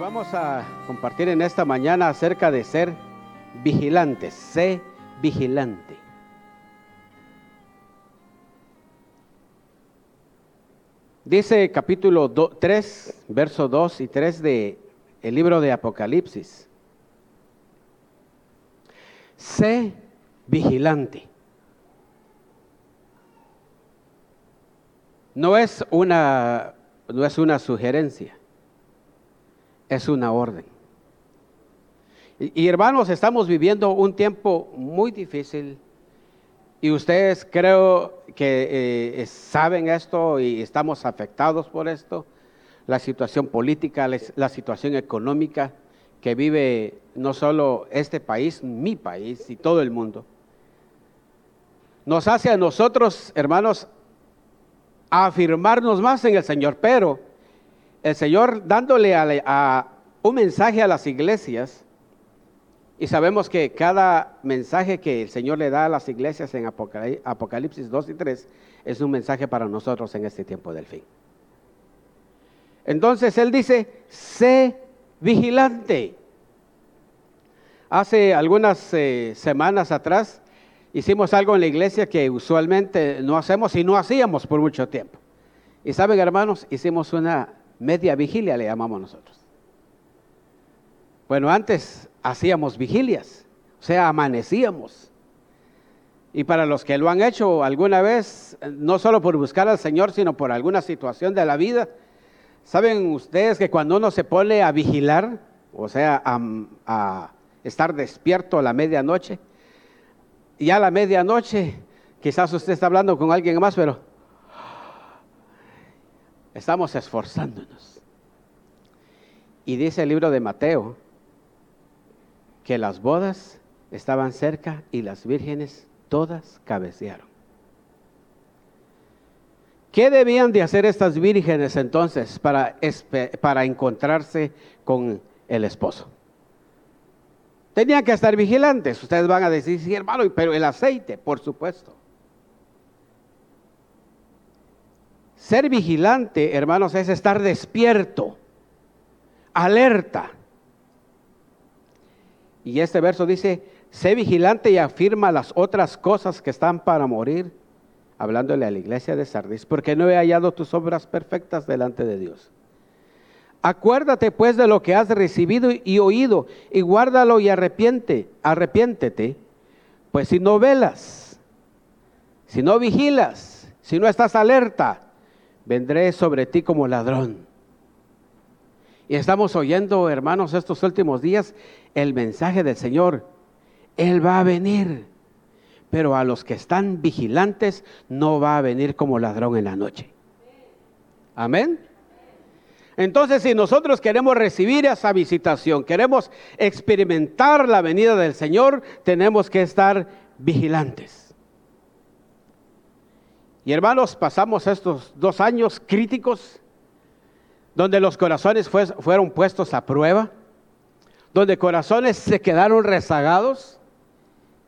vamos a compartir en esta mañana acerca de ser vigilantes. Sé vigilante. Dice capítulo 3, verso 2 y 3 de libro de Apocalipsis. Sé vigilante. No es una no es una sugerencia es una orden. Y, hermanos, estamos viviendo un tiempo muy difícil y ustedes creo que eh, saben esto y estamos afectados por esto, la situación política, la situación económica que vive no solo este país, mi país y todo el mundo. Nos hace a nosotros, hermanos, afirmarnos más en el Señor, pero el Señor dándole a, un mensaje a las iglesias, y sabemos que cada mensaje que el Señor le da a las iglesias en Apocalipsis 2 y 3 es un mensaje para nosotros en este tiempo del fin. Entonces Él dice, sé vigilante. Hace algunas eh, semanas atrás hicimos algo en la iglesia que usualmente no hacemos y no hacíamos por mucho tiempo. Y saben hermanos, hicimos una media vigilia le llamamos nosotros. Bueno, antes hacíamos vigilias, o sea, amanecíamos. Y para los que lo han hecho alguna vez, no solo por buscar al Señor, sino por alguna situación de la vida, ¿saben ustedes que cuando uno se pone a vigilar, o sea, a, estar despierto a la medianoche, y a la medianoche, quizás usted está hablando con alguien más, pero Estamos esforzándonos. Y dice el libro de Mateo que las bodas estaban cerca y las vírgenes todas cabecearon. ¿Qué debían de hacer estas vírgenes entonces para, para encontrarse con el esposo? Tenían que estar vigilantes. Ustedes van a decir, sí, hermano, pero el aceite, por supuesto. Ser vigilante, hermanos, es estar despierto, alerta. Y este verso dice, sé vigilante y afirma las otras cosas que están para morir, hablándole a la iglesia de Sardis, porque no he hallado tus obras perfectas delante de Dios. Acuérdate pues de lo que has recibido y oído, y guárdalo y arrepiente, arrepiéntete, pues si no velas, si no vigilas, si no estás alerta, vendré sobre ti como ladrón. Y estamos oyendo, hermanos, estos últimos días el mensaje del Señor. Él va a venir, pero a los que están vigilantes no va a venir como ladrón en la noche. Amén. Entonces, si nosotros queremos recibir esa visitación, queremos experimentar la venida del Señor, tenemos que estar vigilantes. Y hermanos, pasamos estos dos años críticos donde los corazones fueron puestos a prueba, donde corazones se quedaron rezagados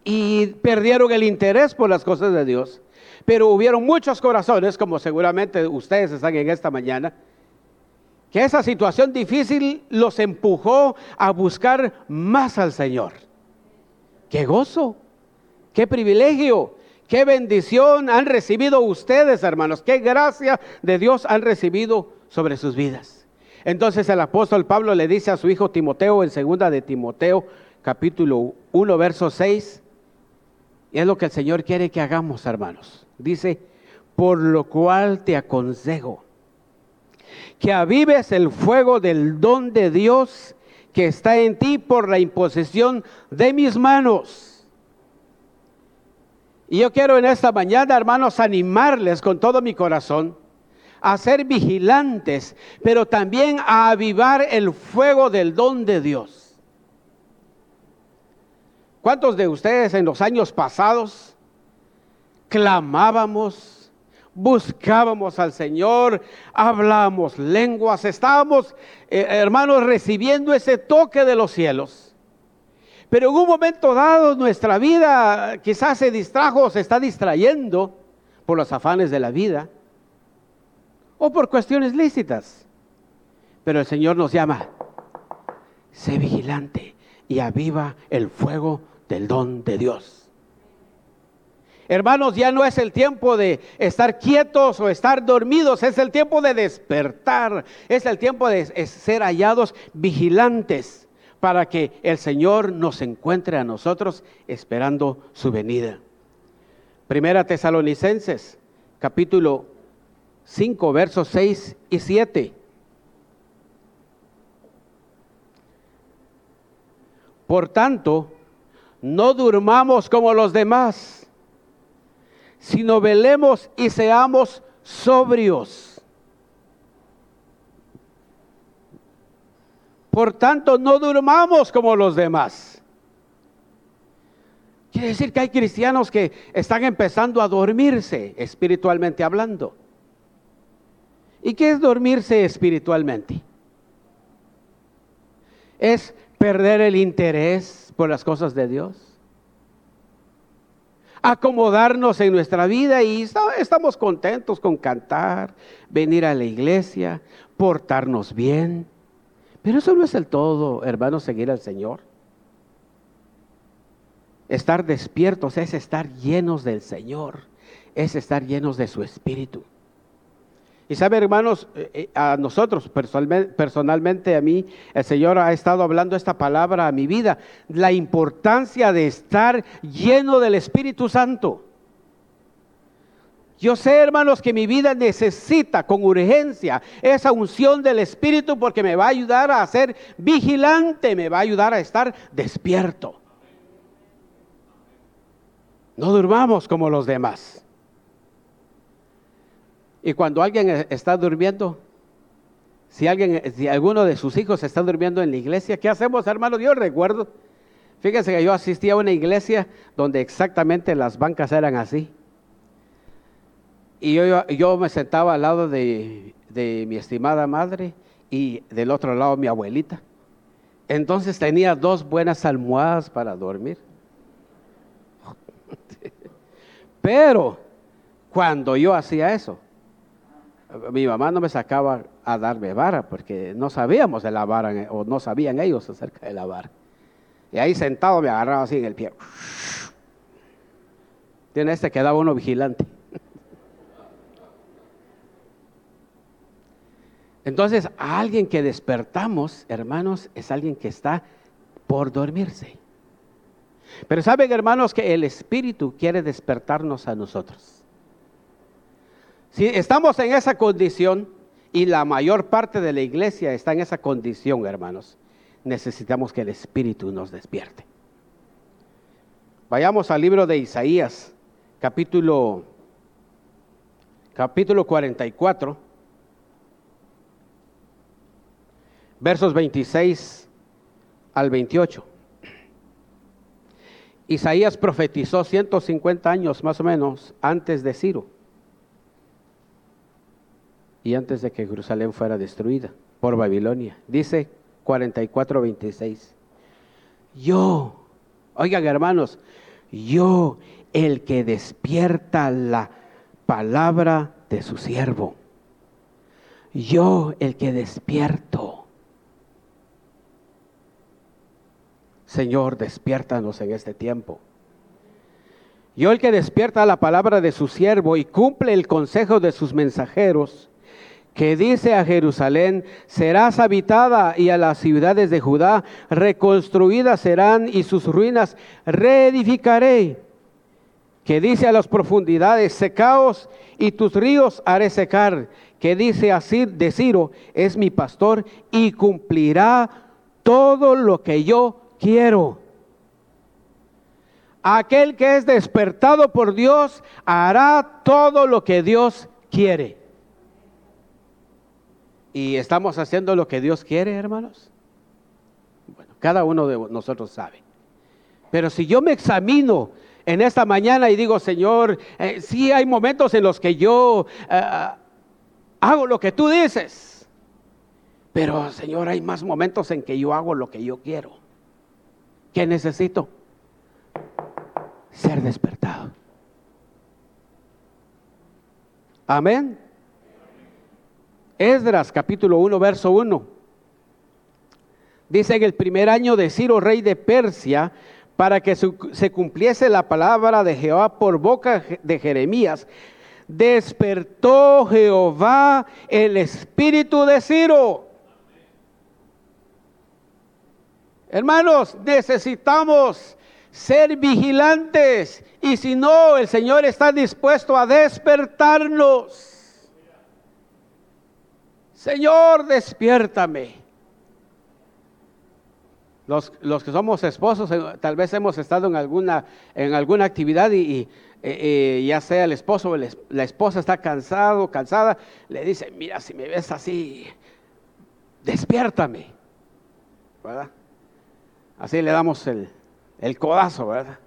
y perdieron el interés por las cosas de Dios. Pero hubieron muchos corazones, como seguramente ustedes están en esta mañana, que esa situación difícil los empujó a buscar más al Señor. ¡Qué gozo! ¡Qué privilegio! Qué bendición han recibido ustedes, hermanos. Qué gracia de Dios han recibido sobre sus vidas. Entonces el apóstol Pablo le dice a su hijo Timoteo en segunda de Timoteo, capítulo 1, verso 6, y es lo que el Señor quiere que hagamos, hermanos. Dice, por lo cual te aconsejo que avives el fuego del don de Dios que está en ti por la imposición de mis manos. Y yo quiero en esta mañana, hermanos, animarles con todo mi corazón a ser vigilantes, pero también a avivar el fuego del don de Dios. ¿Cuántos de ustedes en los años pasados clamábamos, buscábamos al Señor, hablábamos lenguas, estábamos, eh, hermanos, recibiendo ese toque de los cielos? Pero en un momento dado nuestra vida quizás se distrajo o se está distrayendo por los afanes de la vida o por cuestiones lícitas. Pero el Señor nos llama, sé vigilante y aviva el fuego del don de Dios. Hermanos, ya no es el tiempo de estar quietos o estar dormidos, es el tiempo de despertar, es el tiempo de ser hallados vigilantes para que el Señor nos encuentre a nosotros esperando su venida. Primera Tesalonicenses, capítulo 5, versos 6 y 7. Por tanto, no durmamos como los demás, sino velemos y seamos sobrios. Por tanto, no durmamos como los demás. Quiere decir que hay cristianos que están empezando a dormirse espiritualmente hablando. ¿Y qué es dormirse espiritualmente? Es perder el interés por las cosas de Dios. Acomodarnos en nuestra vida y estamos contentos con cantar, venir a la iglesia, portarnos bien. Pero eso no es el todo, hermanos, seguir al Señor. Estar despiertos es estar llenos del Señor, es estar llenos de su Espíritu. Y sabe, hermanos, eh, eh, a nosotros personalmente, a mí, el Señor ha estado hablando esta palabra a mi vida, la importancia de estar lleno del Espíritu Santo. Yo sé, hermanos, que mi vida necesita con urgencia esa unción del Espíritu porque me va a ayudar a ser vigilante, me va a ayudar a estar despierto. No durmamos como los demás. Y cuando alguien e, está durmiendo, si, alguien, si alguno de sus hijos está durmiendo en la iglesia, ¿qué hacemos, hermanos? Yo recuerdo, fíjense que yo asistía a una iglesia donde exactamente las bancas eran así. Y yo, yo me sentaba al lado de, de mi estimada madre y del otro lado mi abuelita. Entonces tenía dos buenas almohadas para dormir. Pero cuando yo hacía eso, mi mamá no me sacaba a darme vara porque no sabíamos de la vara o no sabían ellos acerca de la vara. Y ahí sentado me agarraba así en el pie. Tiene este quedaba uno vigilante. Entonces, alguien que despertamos, hermanos, es alguien que está por dormirse. Pero saben, hermanos, que el Espíritu quiere despertarnos a nosotros. Si estamos en esa condición, y la mayor parte de la iglesia está en esa condición, hermanos, necesitamos que el Espíritu nos despierte. Vayamos al libro de Isaías, capítulo, capítulo 44, versos 26 al 28. Isaías profetizó 150 años más o menos antes de Ciro y antes de que Jerusalén fuera destruida por Babilonia. Dice 44:26. Yo, oigan hermanos, yo el que despierta la palabra de su siervo. Yo el que despierto. Señor, despiértanos en este tiempo. Yo el que despierta la palabra de su siervo y cumple el consejo de sus mensajeros que dice a Jerusalén, serás habitada y a las ciudades de Judá reconstruidas serán y sus ruinas reedificaré. Que dice a las profundidades, secaos y tus ríos haré secar. Que dice así de Ciro, es mi pastor y cumplirá todo lo que yo quiero. Aquel que es despertado por Dios hará todo lo que Dios quiere. ¿Y estamos haciendo lo que Dios quiere, hermanos? Bueno, cada uno de nosotros sabe. Pero si yo me examino en esta mañana y digo, Señor, eh, sí hay momentos en los que yo eh, hago lo que tú dices. Pero, Señor, hay más momentos en que yo hago lo que yo quiero. ¿Qué necesito? Ser despertado. Amén. Esdras capítulo 1, verso 1. Dice en el primer año de Ciro, rey de Persia, para que se cumpliese la palabra de Jehová por boca de Jeremías, despertó Jehová el espíritu de Ciro. Hermanos, necesitamos ser vigilantes y si no, el Señor está dispuesto a despertarnos. Señor, despiértame. Los, que somos esposos, eh, tal vez hemos estado en alguna, en alguna actividad y, eh, eh, ya sea el esposo o la esposa está cansado, cansada, le dice, mira, si me ves así, despiértame. ¿Verdad? Así le damos el, el codazo, ¿verdad?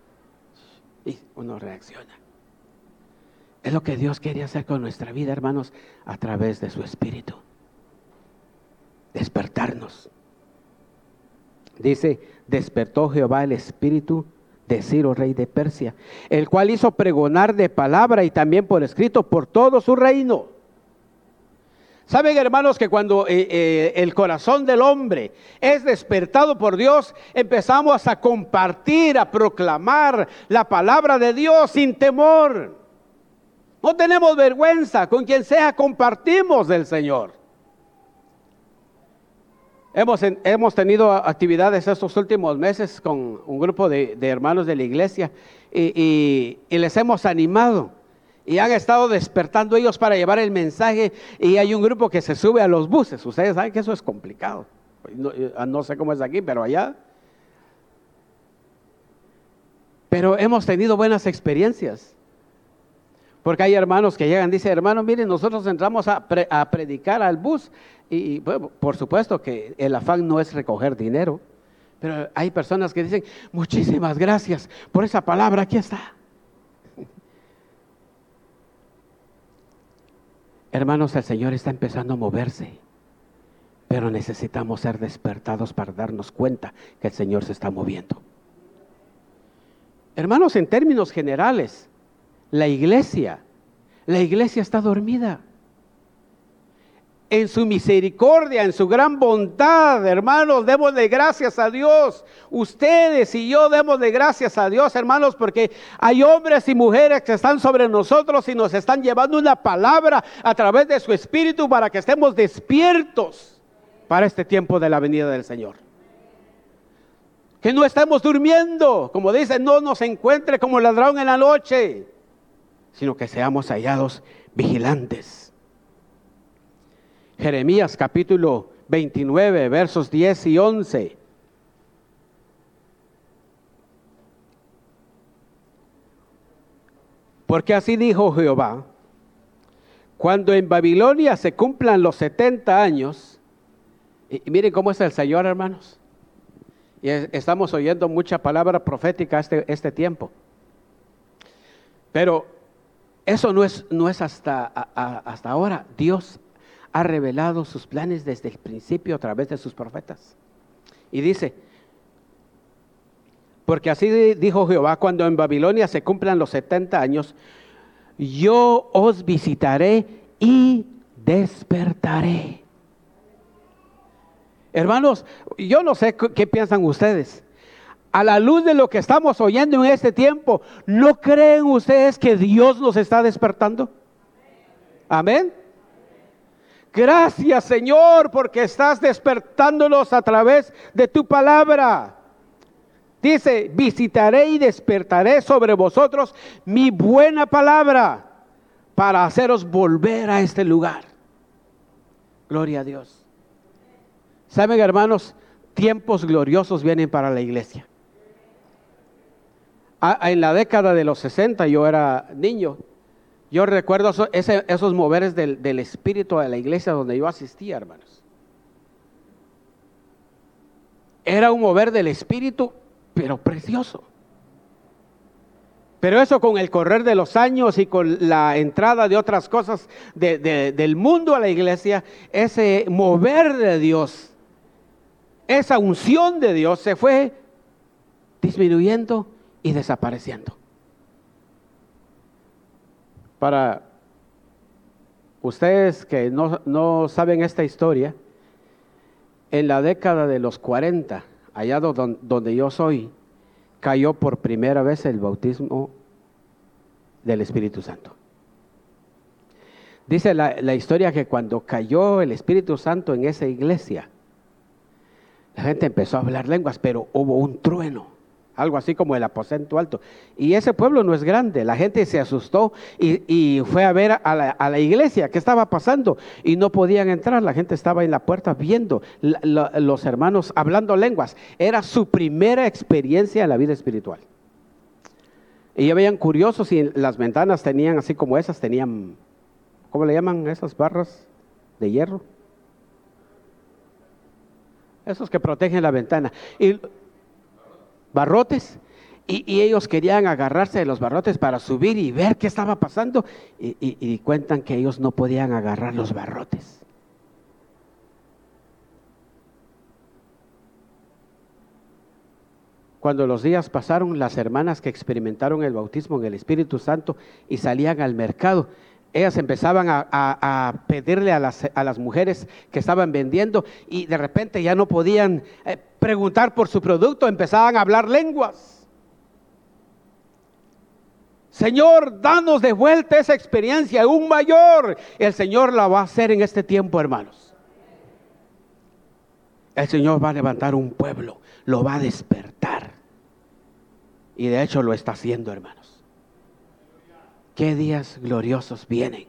Y uno reacciona. Es lo que Dios quería hacer con nuestra vida, hermanos, a través de su Espíritu. Despertarnos. Dice, despertó Jehová el espíritu de Ciro, rey de Persia, el cual hizo pregonar de palabra y también por escrito por todo su reino. Saben hermanos que cuando eh, eh, el corazón del hombre es despertado por Dios, empezamos a compartir, a proclamar la palabra de Dios sin temor. No tenemos vergüenza, con quien sea compartimos del Señor. Hemos, tenido actividades estos últimos meses con un grupo de, hermanos de la iglesia y, les hemos animado y han estado despertando ellos para llevar el mensaje y hay un grupo que se sube a los buses. Ustedes saben que eso es complicado. No, no sé cómo es aquí, pero allá. Pero hemos tenido buenas experiencias. Porque hay hermanos que llegan, dice, hermano, miren, nosotros entramos a, predicar al bus y, por supuesto que el afán no es recoger dinero, pero hay personas que dicen, muchísimas gracias por esa palabra, aquí está. Hermanos, el Señor está empezando a moverse, pero necesitamos ser despertados para darnos cuenta que el Señor se está moviendo. Hermanos, en términos generales, la iglesia, la iglesia está dormida. En su misericordia, en su gran bondad, hermanos, demos de gracias a Dios. Ustedes y yo demos de gracias a Dios, hermanos, porque hay hombres y mujeres que están sobre nosotros y nos están llevando una palabra a través de su espíritu para que estemos despiertos para este tiempo de la venida del Señor que no estemos durmiendo, como dice, no nos encuentre como ladrón en la noche sino que seamos hallados vigilantes. Jeremías capítulo 29, versos 10 y 11. Porque así dijo Jehová, cuando en Babilonia se cumplan los 70 años, y, miren cómo es el Señor, hermanos, y estamos oyendo mucha palabra profética este, este tiempo, pero eso no es, no es hasta, hasta ahora. Dios ha revelado sus planes desde el principio a través de sus profetas. Y dice, porque así dijo Jehová, cuando en Babilonia se cumplan los 70 años, yo os visitaré y despertaré. Hermanos, yo no sé qué piensan ustedes, a la luz de lo que estamos oyendo en este tiempo, ¿no creen ustedes que Dios nos está despertando? Amén. Gracias Señor porque estás despertándonos a través de tu palabra. Dice, visitaré y despertaré sobre vosotros mi buena palabra para haceros volver a este lugar. Gloria a Dios. Saben hermanos, tiempos gloriosos vienen para la iglesia en la década de los 60 yo era niño. Yo recuerdo esos moveres del, del espíritu de la iglesia donde yo asistía, hermanos. Era un mover del espíritu, pero precioso. Pero eso con el correr de los años y con la entrada de otras cosas del mundo a la iglesia, ese mover de Dios, esa unción de Dios se fue disminuyendo y desapareciendo. Para ustedes que no, saben esta historia, En la década de los 40, allá donde yo soy, cayó por primera vez el bautismo del Espíritu Santo. Dice la, la, historia que cuando cayó el Espíritu Santo en esa iglesia, la gente empezó a hablar lenguas, pero hubo un trueno algo así como el aposento alto. Y ese pueblo no es grande, la gente se asustó y, fue a ver a la, iglesia qué estaba pasando y no podían entrar, la gente estaba en la puerta viendo los hermanos hablando lenguas. Era su primera experiencia en la vida espiritual. Y ya veían curiosos y las ventanas tenían así como esas, tenían, ¿cómo le llaman esas barras de hierro? Esos que protegen la ventana. Y barrotes y, ellos querían agarrarse de los barrotes para subir y ver qué estaba pasando y, cuentan que ellos no podían agarrar los barrotes. Cuando los días pasaron, las hermanas que experimentaron el bautismo en el Espíritu Santo y salían al mercado, ellas empezaban a, pedirle a las, mujeres que estaban vendiendo y de repente ya no podían eh, preguntar por su producto, empezaban a hablar lenguas. Señor, danos de vuelta esa experiencia, aún mayor. El Señor la va a hacer en este tiempo, hermanos. El Señor va a levantar un pueblo, lo va a despertar. Y de hecho lo está haciendo, hermanos qué días gloriosos vienen.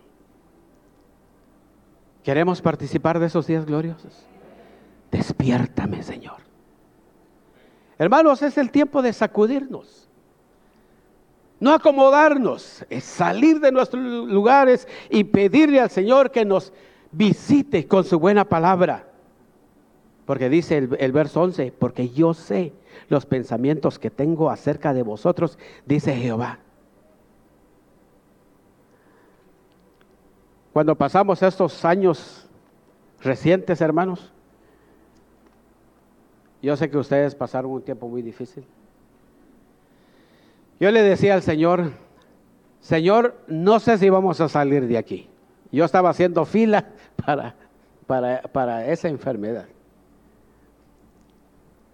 ¿Queremos participar de esos días gloriosos? Despiértame, Señor. Hermanos, es el tiempo de sacudirnos. No acomodarnos, es salir de nuestros lugares y pedirle al Señor que nos visite con su buena palabra. Porque dice el, el, verso 11, porque yo sé los pensamientos que tengo acerca de vosotros, dice Jehová, Cuando pasamos estos años recientes, hermanos, yo sé que ustedes pasaron un tiempo muy difícil. Yo le decía al Señor, Señor, no sé si vamos a salir de aquí. Yo estaba haciendo fila para, para, para esa enfermedad.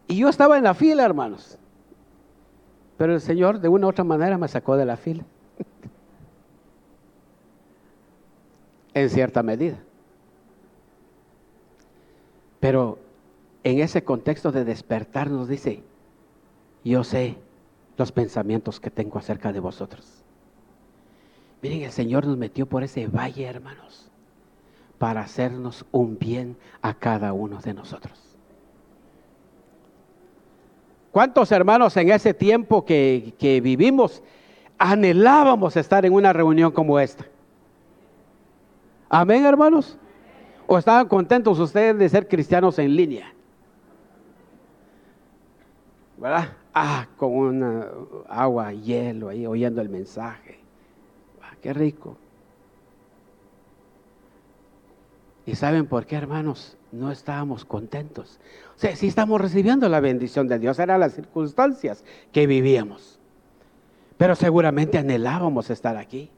Y yo estaba en la fila, hermanos. Pero el Señor de una u otra manera me sacó de la fila. En cierta medida. Pero en ese contexto de despertar nos dice, yo sé los pensamientos que tengo acerca de vosotros. Miren, el Señor nos metió por ese valle, hermanos, para hacernos un bien a cada uno de nosotros. ¿Cuántos hermanos en ese tiempo que, que vivimos anhelábamos estar en una reunión como esta? Amén, hermanos. ¿O estaban contentos ustedes de ser cristianos en línea? ¿Verdad? Ah, con una agua, hielo ahí, oyendo el mensaje. Ah, qué rico. ¿Y saben por qué, hermanos? No estábamos contentos. O sea, sí estamos recibiendo la bendición de Dios, eran las circunstancias que vivíamos. Pero seguramente anhelábamos estar aquí.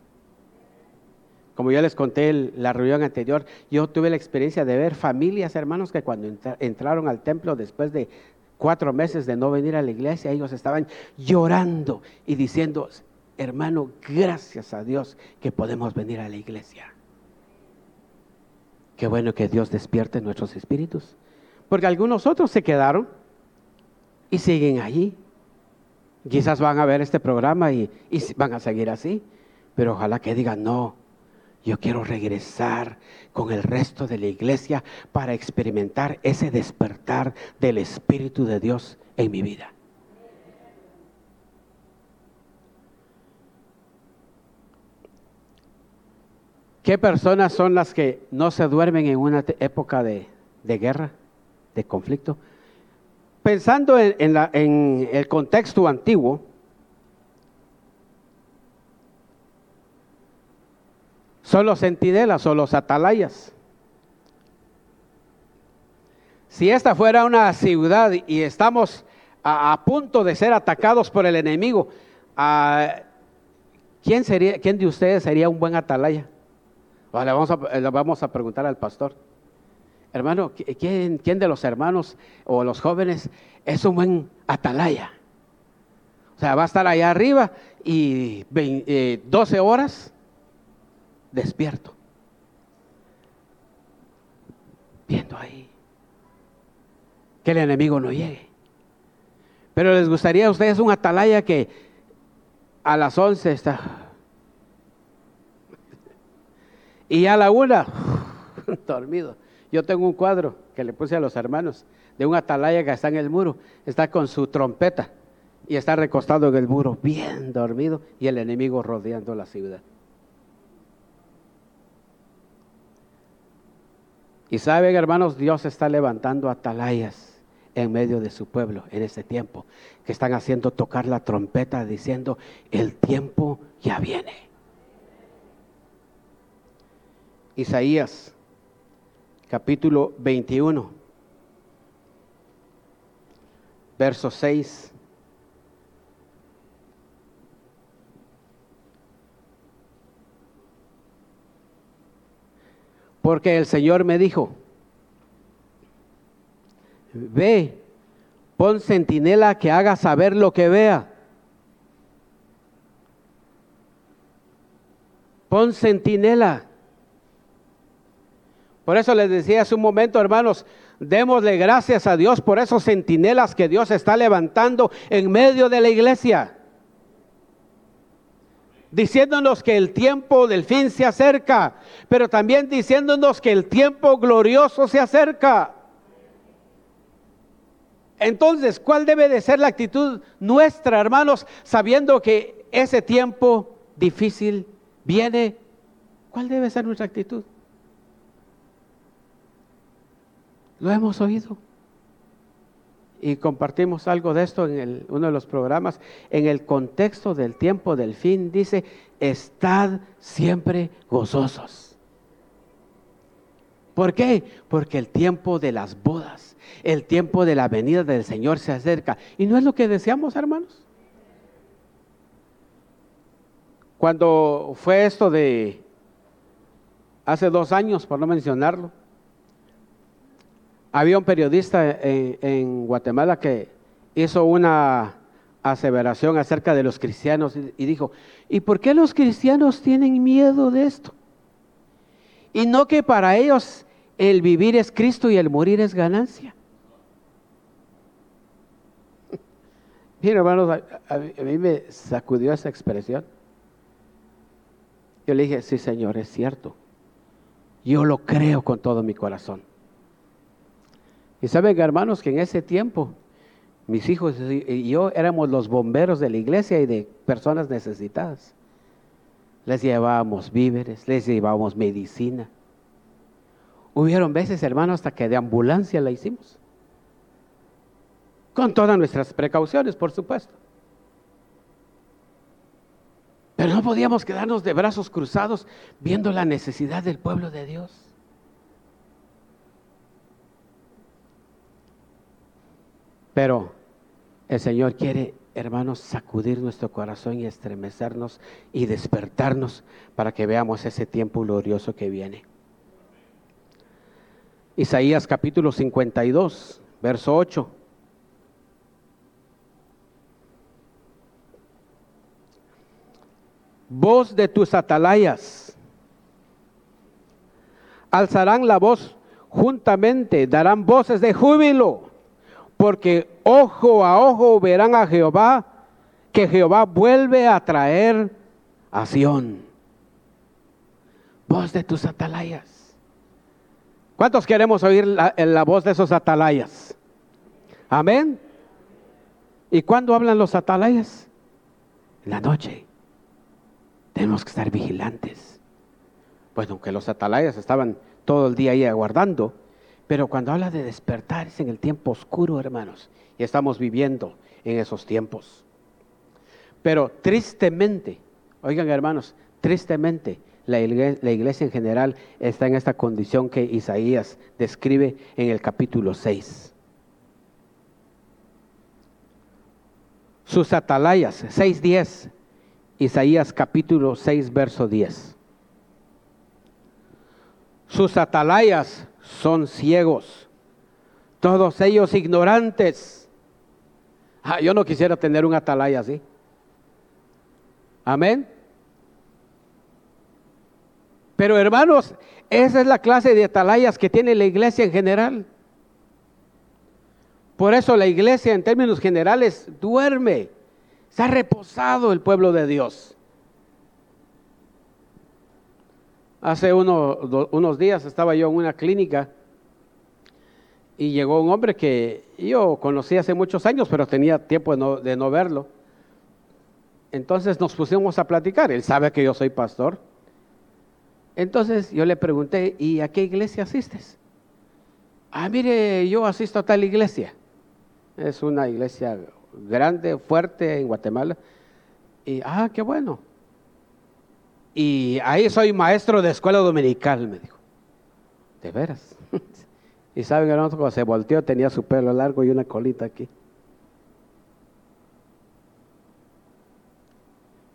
Como ya les conté en la reunión anterior, yo tuve la experiencia de ver familias, hermanos, que cuando entraron al templo después de cuatro meses de no venir a la iglesia, ellos estaban llorando y diciendo, hermano, gracias a Dios que podemos venir a la iglesia. Qué bueno que Dios despierte nuestros espíritus. Porque algunos otros se quedaron y siguen allí. Quizás van a ver este programa y van a seguir así. Pero ojalá que digan, no, yo quiero regresar con el resto de la iglesia para experimentar ese despertar del Espíritu de Dios en mi vida. ¿Qué personas son las que no se duermen en una época de, guerra, de conflicto? Pensando en el contexto antiguo, son los centinelas o los atalayas. Si esta fuera una ciudad y estamos a, punto de ser atacados por el enemigo, ¿quién, sería, ¿quién de ustedes sería un buen atalaya? le, vamos a, le vamos a preguntar al pastor. hermano, ¿quién, ¿quién, de los hermanos o los jóvenes es un buen atalaya? O sea, va a estar allá arriba y 12 eh, horas despierto. Viendo ahí que el enemigo no llegue. Pero les gustaría a ustedes un atalaya que a las 11 está. Y a la una, dormido. Yo tengo un cuadro que le puse a los hermanos de un atalaya que está en el muro. Está con su trompeta y está recostado en el muro, bien dormido, y el enemigo rodeando la ciudad. Y saben, hermanos, Dios está levantando atalayas en medio de su pueblo en este tiempo, que están haciendo tocar la trompeta diciendo, el tiempo ya viene. Isaías capítulo 21, verso 6. Porque el Señor me dijo, ve, pon centinela que haga saber lo que vea. Pon centinela. Por eso les decía hace un momento, hermanos, démosle gracias a Dios por esos centinelas que Dios está levantando en medio de la iglesia. Diciéndonos que el tiempo del fin se acerca, pero también diciéndonos que el tiempo glorioso se acerca. Entonces, ¿cuál debe de ser la actitud nuestra, hermanos, sabiendo que ese tiempo difícil viene? ¿Cuál debe ser nuestra actitud? Lo hemos oído. Y compartimos algo de esto en uno de los programas. En el contexto del tiempo del fin dice, estad siempre gozosos. ¿Por qué? Porque el tiempo de las bodas el tiempo de la venida del Señor se acerca. ¿Y no es lo que deseamos, hermanos? Cuando fue esto de hace dos años, por no mencionarlo, había un periodista en, Guatemala que hizo una aseveración acerca de los cristianos y dijo, ¿y por qué los cristianos tienen miedo de esto? Y no que para ellos el vivir es Cristo y el morir es ganancia. Mira, hermanos, a, mí me sacudió esa expresión. Yo le dije, sí, Señor, es cierto. Yo lo creo con todo mi corazón. Y saben, hermanos, que en ese tiempo mis hijos y yo éramos los bomberos de la iglesia y de personas necesitadas. Les llevábamos víveres, les llevábamos medicina. Hubieron veces, hermanos, hasta que de ambulancia la hicimos. Con todas nuestras precauciones, por supuesto. Pero no podíamos quedarnos de brazos cruzados viendo la necesidad del pueblo de Dios. Pero el Señor quiere, hermanos, sacudir nuestro corazón y estremecernos y despertarnos para que veamos ese tiempo glorioso que viene. Isaías capítulo 52, verso 8. voz de tus atalayas. Alzarán la voz juntamente, darán voces de júbilo, porque ojo a ojo verán a Jehová, que Jehová vuelve a traer a Sión. Voz de tus atalayas. ¿Cuántos queremos oír la, voz de esos atalayas? Amén. ¿Y cuándo hablan los atalayas? En la noche. Tenemos que estar vigilantes. Pues aunque los atalayas estaban todo el día ahí aguardando, pero cuando habla de despertar es en el tiempo oscuro, hermanos, y estamos viviendo en esos tiempos. Pero tristemente, oigan hermanos, tristemente la iglesia, en general está en esta condición que Isaías describe en el capítulo 6. Sus atalayas, 6.10, Isaías capítulo 6, verso 10. Sus atalayas son ciegos, todos ellos ignorantes. Ah, yo no quisiera tener un atalaya así. Amén. Pero hermanos, esa es la clase de atalayas que tiene la iglesia en general. Por eso la iglesia en términos generales duerme. Se ha reposado el pueblo de Dios. Hace unos días estaba yo en una clínica y llegó un hombre que yo conocí hace muchos años, pero tenía tiempo de no verlo. Entonces nos pusimos a platicar. Él sabe que yo soy pastor. Entonces yo le pregunté, ¿y a qué iglesia asistes? Ah, mire, yo asisto a tal iglesia. Es una iglesia grande, fuerte en Guatemala. Y, ah, qué bueno. Y ahí soy maestro de escuela dominical, me dijo. De veras. y saben, hermanos, cuando se volteó tenía su pelo largo y una colita aquí.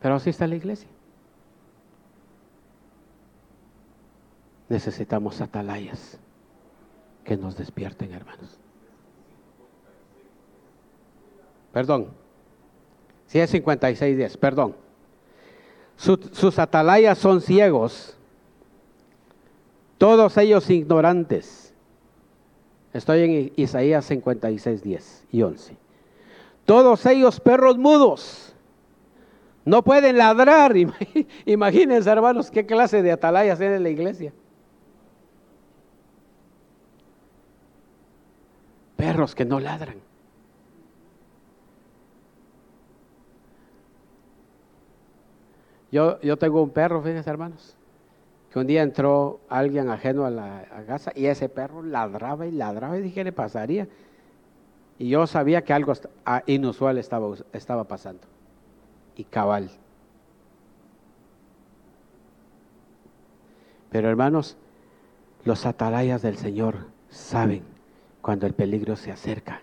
Pero así está la iglesia. necesitamos atalayas que nos despierten, hermanos. Perdón. Si es 56 días, perdón. Sus atalayas son ciegos, todos ellos ignorantes. Estoy en Isaías 56, 10 y 11. Todos ellos perros mudos. No pueden ladrar. Imagínense, hermanos, qué clase de atalayas en la iglesia. perros que no ladran. Yo, yo tengo un perro, fíjense hermanos, que un día entró alguien ajeno a la casa y ese perro ladraba y ladraba y dije, ¿qué le pasaría? Y yo sabía que algo ah, inusual estaba, estaba pasando. Y cabal. Pero hermanos, los atalayas del Señor saben cuando el peligro se acerca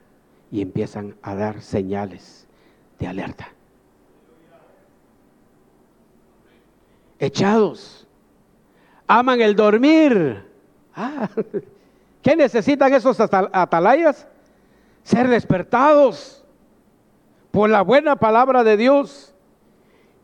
y empiezan a dar señales de alerta. Echados, aman el dormir. Ah, ¿Qué necesitan esos atalayas? Ser despertados por la buena palabra de Dios.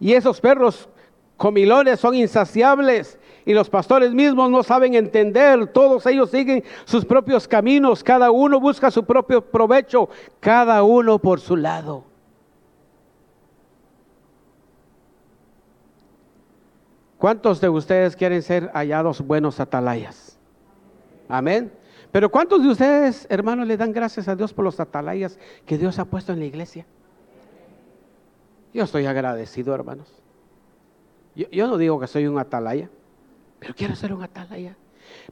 Y esos perros comilones son insaciables y los pastores mismos no saben entender, todos ellos siguen sus propios caminos, cada uno busca su propio provecho, cada uno por su lado. ¿Cuántos de ustedes quieren ser hallados buenos atalayas? Amén. Pero ¿cuántos de ustedes, hermanos, le dan gracias a Dios por los atalayas que Dios ha puesto en la iglesia? Yo estoy agradecido, hermanos. Yo, no digo que soy un atalaya pero quiero ser un atalaya.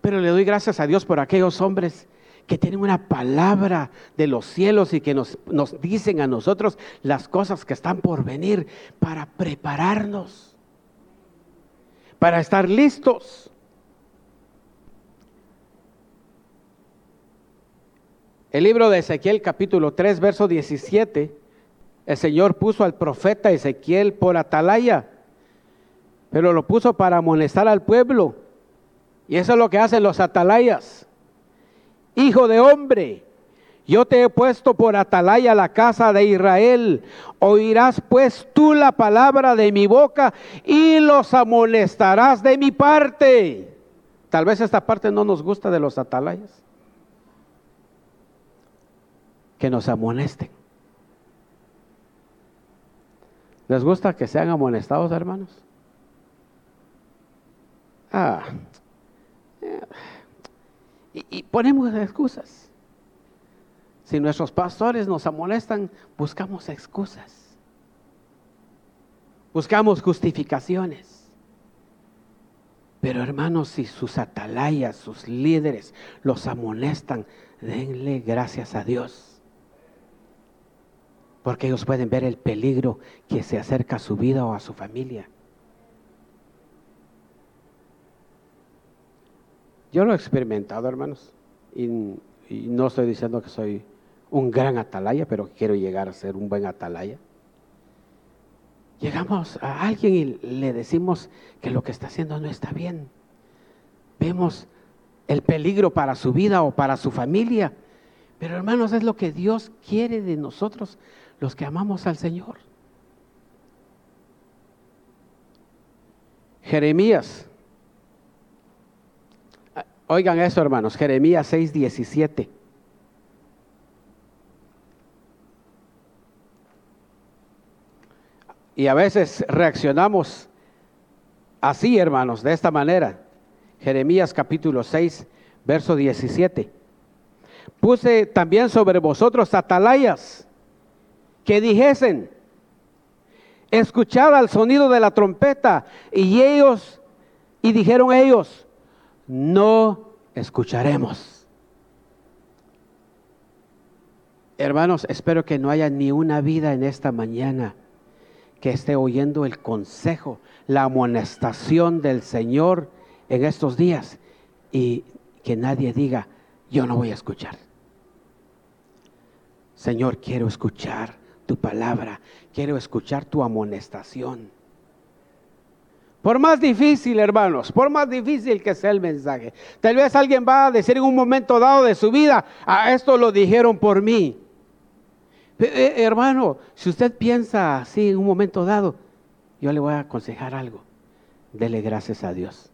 Pero le doy gracias a Dios por aquellos hombres que tienen una palabra de los cielos y que nos, nos dicen a nosotros las cosas que están por venir para prepararnos, para estar listos. El libro de Ezequiel capítulo 3, verso 17, el Señor puso al profeta Ezequiel por atalaya pero lo puso para amonestar al pueblo. Y eso es lo que hacen los atalayas. Hijo de hombre, yo te he puesto por atalaya la casa de Israel. Oirás pues tú la palabra de mi boca y los amonestarás de mi parte. Tal vez esta parte no nos gusta de los atalayas. Que nos amonesten. ¿Les gusta que sean amonestados, hermanos? Ah, y, ponemos excusas. Si nuestros pastores nos amonestan, buscamos excusas. Buscamos justificaciones. Pero hermanos, si sus atalayas, sus líderes los amonestan, denle gracias a Dios. Porque ellos pueden ver el peligro que se acerca a su vida o a su familia. Yo lo he experimentado, hermanos, y, no estoy diciendo que soy un gran atalaya, pero quiero llegar a ser un buen atalaya. Llegamos a alguien y le decimos que lo que está haciendo no está bien. Vemos el peligro para su vida o para su familia. Pero hermanos, es lo que Dios quiere de nosotros, los que amamos al Señor. Jeremías. Oigan eso, hermanos. Jeremías 6, 17. Y a veces reaccionamos así, hermanos, de esta manera. Jeremías capítulo 6, verso 17. Puse también sobre vosotros atalayas que dijesen, escuchad al sonido de la trompeta. Y ellos, y dijeron ellos, no escucharemos. Hermanos, espero que no haya ni una vida en esta mañana que esté oyendo el consejo, la amonestación del Señor en estos días y que nadie diga, yo no voy a escuchar. Señor, quiero escuchar tu palabra, quiero escuchar tu amonestación. Por más difícil, hermanos, por más difícil que sea el mensaje. Tal vez alguien va a decir en un momento dado de su vida, a ah, esto lo dijeron por mí. Eh, hermano, si usted piensa así en un momento dado, yo le voy a aconsejar algo. Dele gracias a Dios.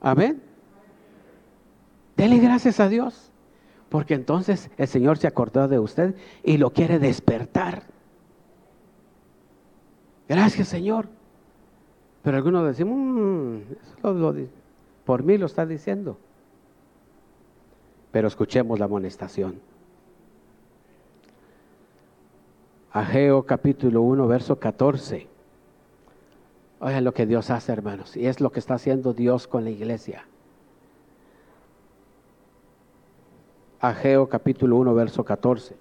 Amén. Dele gracias a Dios. Porque entonces el Señor se acordó de usted y lo quiere despertar. Gracias, Señor. Pero algunos decimos, mm, por mí lo está diciendo. Pero escuchemos la amonestación. Ageo capítulo 1, verso 14. Oigan lo que Dios hace, hermanos. Y es lo que está haciendo Dios con la iglesia. Ageo capítulo 1, verso 14.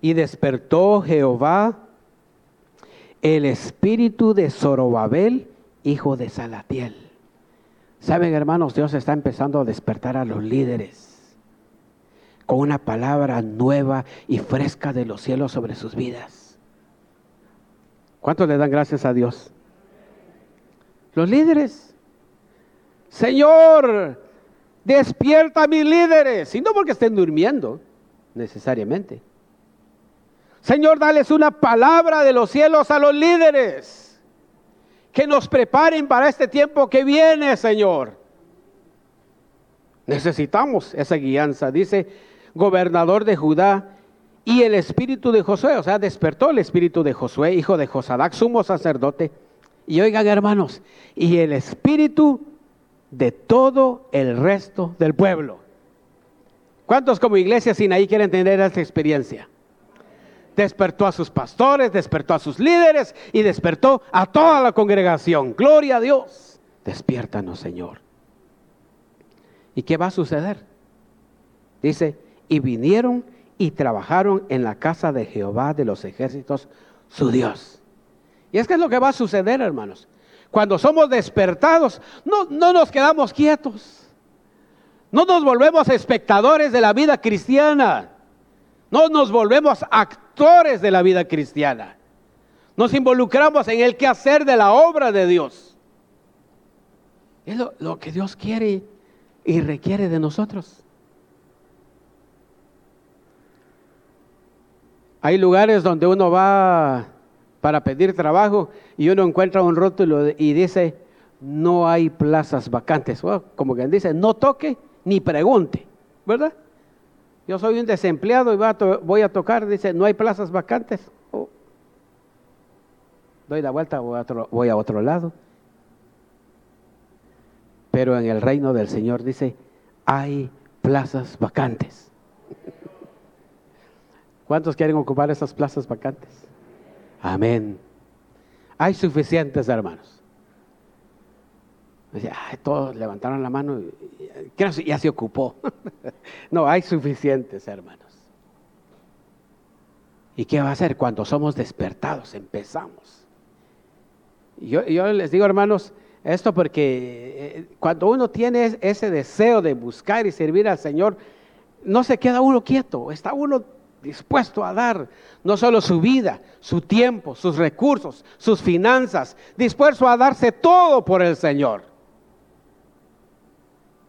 Y despertó Jehová el espíritu de Zorobabel, hijo de Salatiel. Saben, hermanos, Dios está empezando a despertar a los líderes con una palabra nueva y fresca de los cielos sobre sus vidas. ¿Cuántos le dan gracias a Dios? Los líderes. Señor, Despierta a mis líderes. Y no porque estén durmiendo, necesariamente. Señor, dales una palabra de los cielos a los líderes. Que nos preparen para este tiempo que viene, Señor. Necesitamos esa guianza. Dice, gobernador de Judá y el espíritu de Josué. O sea, despertó el espíritu de Josué, hijo de Josadac, sumo sacerdote. Y oigan, hermanos, y el espíritu de todo el resto del pueblo. ¿Cuántos como iglesia sin ahí quieren tener esta experiencia? Despertó a sus pastores, despertó a sus líderes y despertó a toda la congregación. Gloria a Dios. Despiértanos, Señor. ¿Y qué va a suceder? Dice, y vinieron y trabajaron en la casa de Jehová de los ejércitos, su Dios. Y es que es lo que va a suceder, hermanos. Cuando somos despertados, no, no nos quedamos quietos. No nos volvemos espectadores de la vida cristiana. No nos volvemos actores de la vida cristiana. Nos involucramos en el quehacer de la obra de Dios. Es lo, lo que Dios quiere y requiere de nosotros. Hay lugares donde uno va para pedir trabajo y uno encuentra un rótulo y dice, no hay plazas vacantes. como quien dice, no toque ni pregunte, ¿verdad? Yo soy un desempleado y voy a, tocar, dice, no hay plazas vacantes. Oh. Doy la vuelta, voy a, otro, voy a otro lado. Pero en el reino del Señor dice, hay plazas vacantes. ¿Cuántos quieren ocupar esas plazas vacantes? Amén. Hay suficientes hermanos. todos levantaron la mano y ya se ocupó. no, hay suficientes hermanos. ¿Y qué va a hacer cuando somos despertados? Empezamos. Yo, les digo, hermanos, esto porque eh, cuando uno tiene ese deseo de buscar y servir al Señor, no se queda uno quieto, está uno dispuesto a dar no solo su vida, su tiempo, sus recursos, sus finanzas, dispuesto a darse todo por el Señor.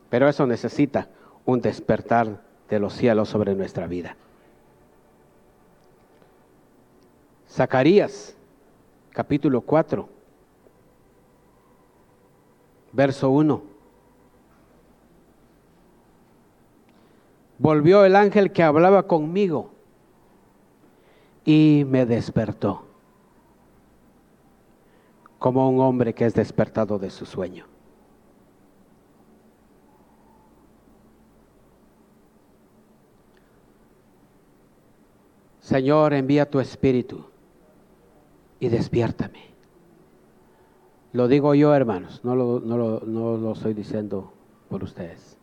Pero eso necesita un despertar de los cielos sobre nuestra vida. Zacarías, capítulo 4, verso 1. Volvió el ángel que hablaba conmigo y me despertó, como un hombre que es despertado de su sueño. Señor, envía tu espíritu y despiértame. Lo digo yo, hermanos, no lo, no lo, estoy diciendo por ustedes.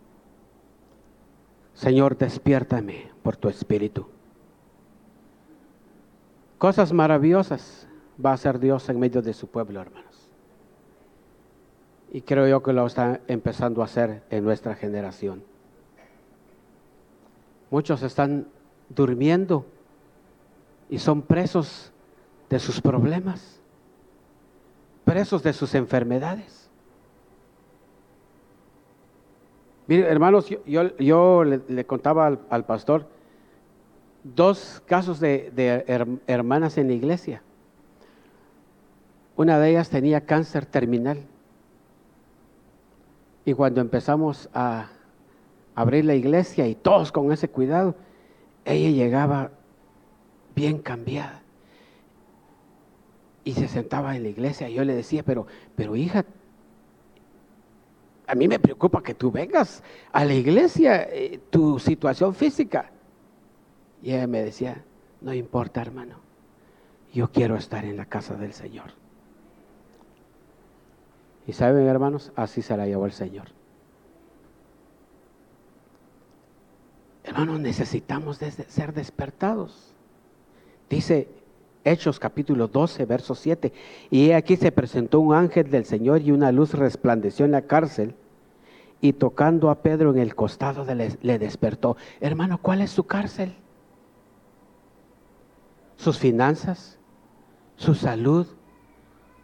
Señor, despiértame por tu espíritu. Cosas maravillosas va a hacer Dios en medio de su pueblo, hermanos. Y creo yo que lo está empezando a hacer en nuestra generación. Muchos están durmiendo y son presos de sus problemas, presos de sus enfermedades. Mire, hermanos, yo, le, contaba al, pastor dos casos de, hermanas en la iglesia. Una de ellas tenía cáncer terminal. Y cuando empezamos a abrir la iglesia y todos con ese cuidado, ella llegaba bien cambiada. Y se sentaba en la iglesia y yo le decía, pero, pero hija, a mí me preocupa que tú vengas a la iglesia, eh, tu situación física. Y ella me decía, no importa hermano, yo quiero estar en la casa del Señor. Y saben hermanos, así se la llevó el Señor. Hermanos, necesitamos ser despertados. Dice Hechos capítulo 12, verso 7. Y aquí se presentó un ángel del Señor y una luz resplandeció en la cárcel y tocando a Pedro en el costado le despertó. Hermano, ¿cuál es su cárcel? ¿Sus finanzas? ¿Su salud?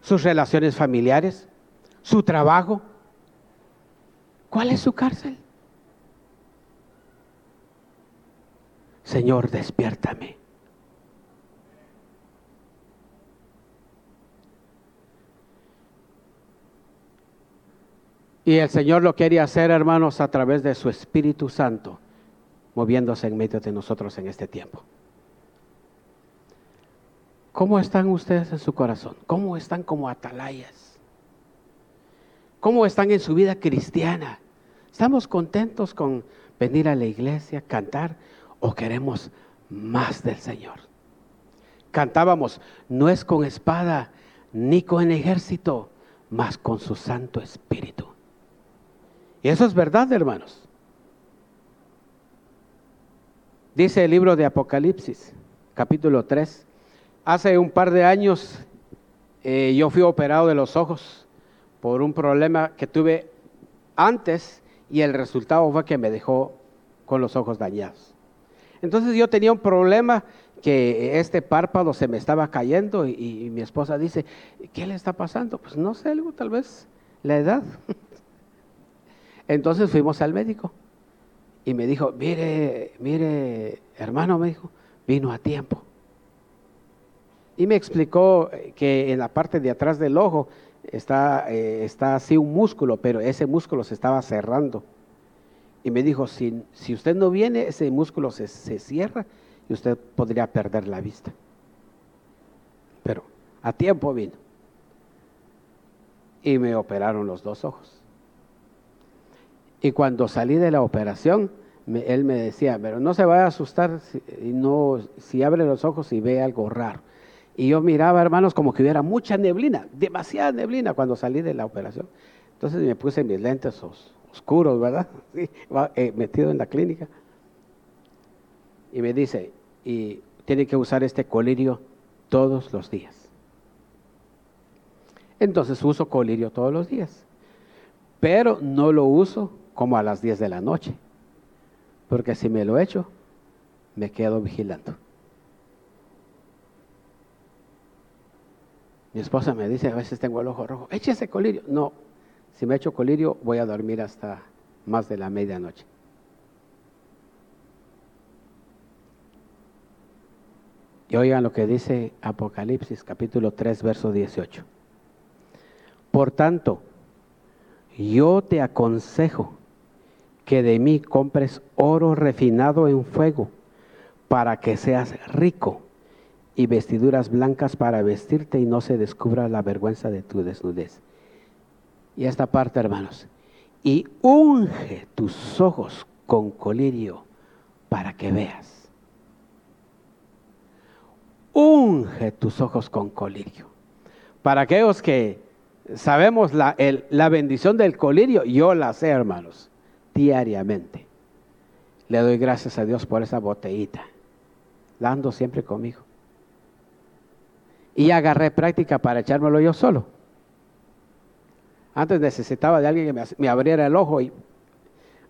¿Sus relaciones familiares? ¿Su trabajo? ¿Cuál es su cárcel? Señor, despiértame. Y el Señor lo quería hacer, hermanos, a través de su Espíritu Santo, moviéndose en medio de nosotros en este tiempo. ¿Cómo están ustedes en su corazón? ¿Cómo están como atalayas? ¿Cómo están en su vida cristiana? ¿Estamos contentos con venir a la iglesia, cantar o queremos más del Señor? Cantábamos, no es con espada ni con ejército, mas con su Santo Espíritu. Y eso es verdad, hermanos. Dice el libro de Apocalipsis, capítulo 3. Hace un par de años eh, yo fui operado de los ojos por un problema que tuve antes y el resultado fue que me dejó con los ojos dañados. Entonces yo tenía un problema que este párpado se me estaba cayendo y, y mi esposa dice, ¿qué le está pasando? Pues no sé, algo tal vez la edad. Entonces fuimos al médico y me dijo, mire, mire, hermano, me dijo, vino a tiempo. Y me explicó que en la parte de atrás del ojo está, eh, está así un músculo, pero ese músculo se estaba cerrando. Y me dijo, si, si usted no viene, ese músculo se, se cierra y usted podría perder la vista. Pero a tiempo vino. Y me operaron los dos ojos. Y cuando salí de la operación, él me decía, pero no se vaya a asustar no, si abre los ojos y ve algo raro. Y yo miraba, hermanos, como que hubiera mucha neblina, demasiada neblina cuando salí de la operación. Entonces me puse mis lentes oscuros, ¿verdad? Eh, metido en la clínica. Y me dice, y tiene que usar este colirio todos los días. Entonces uso colirio todos los días. Pero no lo uso como a las 10 de la noche. Porque si me lo echo, me quedo vigilando. Mi esposa me dice, a veces tengo el ojo rojo, échese colirio. No, si me echo colirio voy a dormir hasta más de la medianoche. Y oigan lo que dice Apocalipsis capítulo 3, verso 18. Por tanto, yo te aconsejo que de mí compres oro refinado en fuego para que seas rico y vestiduras blancas para vestirte y no se descubra la vergüenza de tu desnudez. Y esta parte, hermanos, y unge tus ojos con colirio para que veas. Unge tus ojos con colirio. Para aquellos que sabemos la, la bendición del colirio, yo la sé, hermanos, diariamente. Le doy gracias a Dios por esa botellita, dando siempre conmigo. Y agarré práctica para echármelo yo solo. Antes necesitaba de alguien que me, abriera el ojo y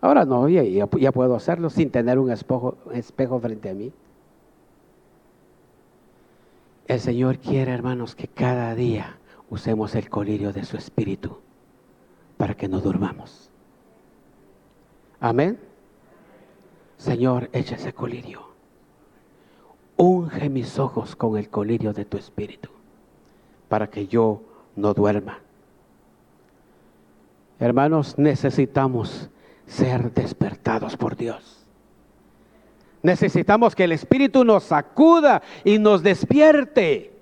ahora no, ya, ya, puedo hacerlo sin tener un espejo, frente a mí. El Señor quiere, hermanos, que cada día usemos el colirio de su espíritu para que no durmamos. Amén. Señor, echa ese colirio. Unge mis ojos con el colirio de tu espíritu para que yo no duerma. Hermanos, necesitamos ser despertados por Dios. Necesitamos que el Espíritu nos sacuda y nos despierte.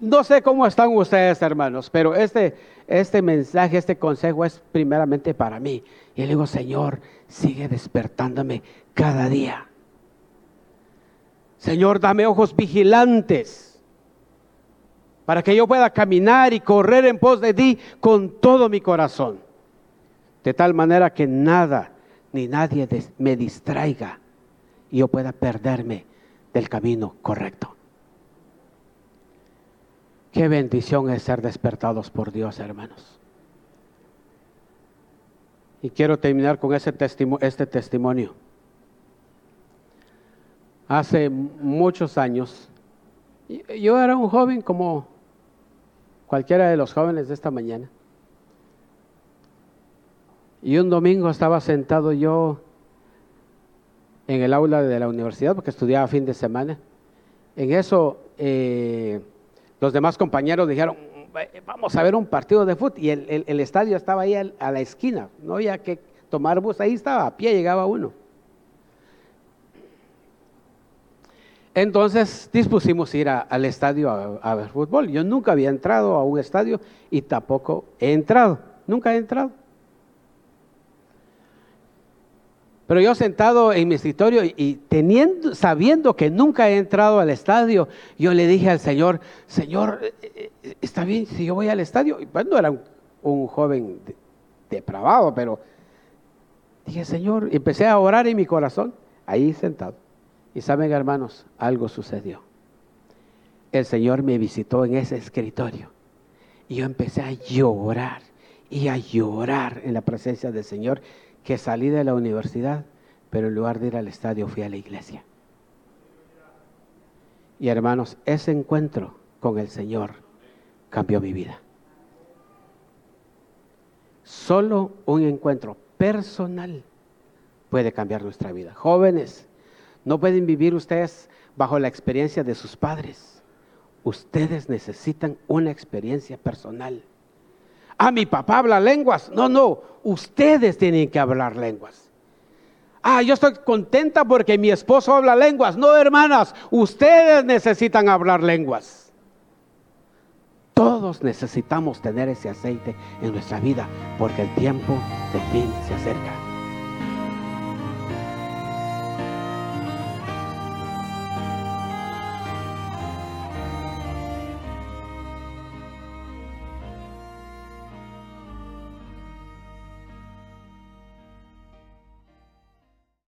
No sé cómo están ustedes, hermanos, pero este, este mensaje, este consejo es primeramente para mí. Y le digo, Señor, sigue despertándome cada día. Señor, dame ojos vigilantes para que yo pueda caminar y correr en pos de ti con todo mi corazón. De tal manera que nada ni nadie me distraiga y yo pueda perderme del camino correcto. Qué bendición es ser despertados por Dios, hermanos. Y quiero terminar con este testimonio hace muchos años, yo era un joven como cualquiera de los jóvenes de esta mañana. Y un domingo estaba sentado yo en el aula de la universidad, porque estudiaba fin de semana. En eso, eh, los demás compañeros dijeron, vamos a ver un partido de fútbol. Y el, estadio estaba ahí a la esquina, no había que tomar bus, ahí estaba, a pie llegaba uno. Entonces dispusimos ir al estadio a, ver fútbol. Yo nunca había entrado a un estadio y tampoco he entrado. Nunca he entrado. Pero yo sentado en mi escritorio y teniendo, sabiendo que nunca he entrado al estadio, yo le dije al Señor, Señor, eh, eh, está bien si yo voy al estadio. Pues no era un, joven depravado, pero dije, Señor, empecé a orar en mi corazón, ahí sentado. Y saben, hermanos, algo sucedió. El Señor me visitó en ese escritorio y yo empecé a llorar y a llorar en la presencia del Señor que salí de la universidad, pero en lugar de ir al estadio fui a la iglesia. Y hermanos, ese encuentro con el Señor cambió mi vida. Solo un encuentro personal puede cambiar nuestra vida. Jóvenes, no pueden vivir ustedes bajo la experiencia de sus padres. Ustedes necesitan una experiencia personal. Ah, mi papá habla lenguas. No, no, ustedes tienen que hablar lenguas. Ah, yo estoy contenta porque mi esposo habla lenguas. No, hermanas, ustedes necesitan hablar lenguas. Todos necesitamos tener ese aceite en nuestra vida porque el tiempo del fin se acerca.